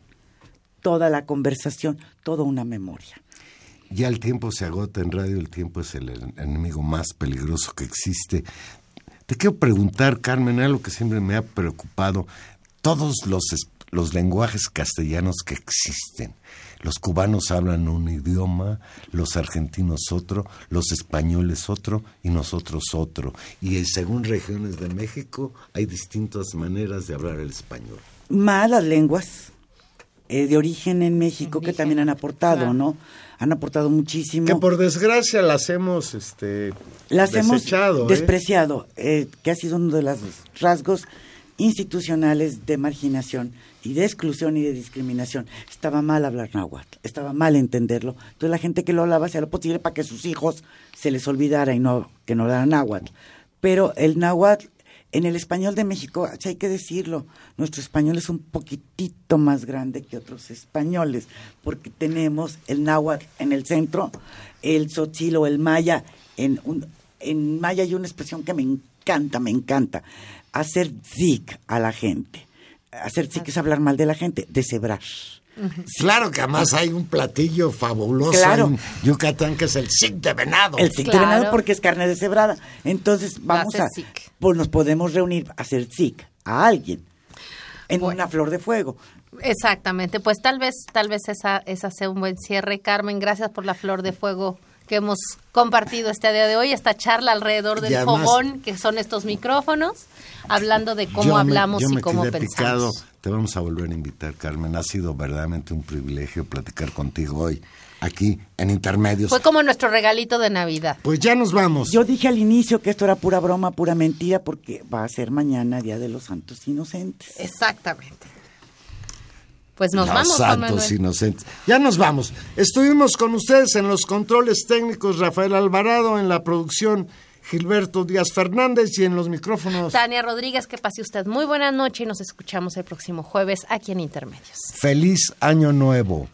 toda la conversación, toda una memoria. Ya el tiempo se agota en radio, el tiempo es el en- enemigo más peligroso que existe. Te quiero preguntar, Carmen, algo que siempre me ha preocupado. Todos los, es- los lenguajes castellanos que existen. Los cubanos hablan un idioma, los argentinos otro, los españoles otro y nosotros otro. Y según regiones de México hay distintas maneras de hablar el español. más las lenguas eh, de origen en México que también han aportado, claro. ¿no? Han aportado muchísimo. Que por desgracia las hemos este, las hemos desechado. ¿eh? despreciado, eh, que ha sido uno de los rasgos institucionales de marginación y de exclusión y de discriminación. Estaba mal hablar náhuatl, estaba mal entenderlo. Entonces la gente que lo hablaba hacía lo posible para que sus hijos se les olvidara y no que no hablaran náhuatl. Pero el náhuatl en el español de México, hay que decirlo, nuestro español es un poquitito más grande que otros españoles, porque tenemos el náhuatl en el centro, el tzotzil o el maya. En, un, en maya hay una expresión que me encanta, me encanta, hacer zik a la gente. Hacer zik es hablar mal de la gente, deshebrar. Claro que además hay un platillo fabuloso Claro. en Yucatán que es el zik de venado. El zik de venado porque es carne deshebrada. Entonces vamos a, zik. pues nos podemos reunir a hacer zik a alguien en Bueno. una flor de fuego. Exactamente, pues tal vez, tal vez esa, esa sea un buen cierre. Carmen, gracias por la flor de fuego que hemos compartido este día de hoy, esta charla alrededor del además- fogón, que son estos micrófonos, hablando de cómo Yo me- hablamos yo y me cómo quedé pensamos. picado te vamos a volver a invitar, Carmen. Ha sido verdaderamente un privilegio platicar contigo hoy, aquí en Intermedios. Fue como nuestro regalito de Navidad. Pues ya nos vamos. Yo dije al inicio que esto era pura broma, pura mentira, porque va a ser mañana Día de los Santos Inocentes. Exactamente. Pues nos Los vamos, santos Manuel. inocentes. Ya nos vamos. Estuvimos con ustedes en los controles técnicos Rafael Alvarado, en la producción Gilberto Díaz Fernández y en los micrófonos Tania Rodríguez, que pase usted muy buena noche y nos escuchamos el próximo jueves aquí en Intermedios. Feliz Año Nuevo.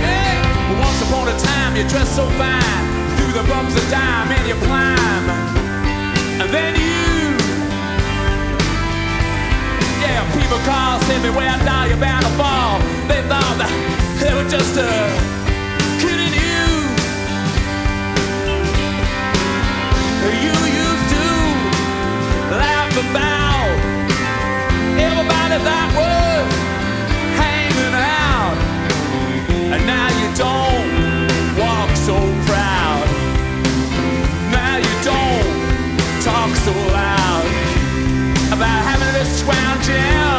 Well, Once upon a time, you dressed so fine through the bumps of dime and you climb, and then you, people call, send me where I die, you're bound to fall. They thought that they were just a kidding you. You used to laugh about everybody that was hanging out, and now you don't walk so proud. Now you don't talk so loud about having this round jam.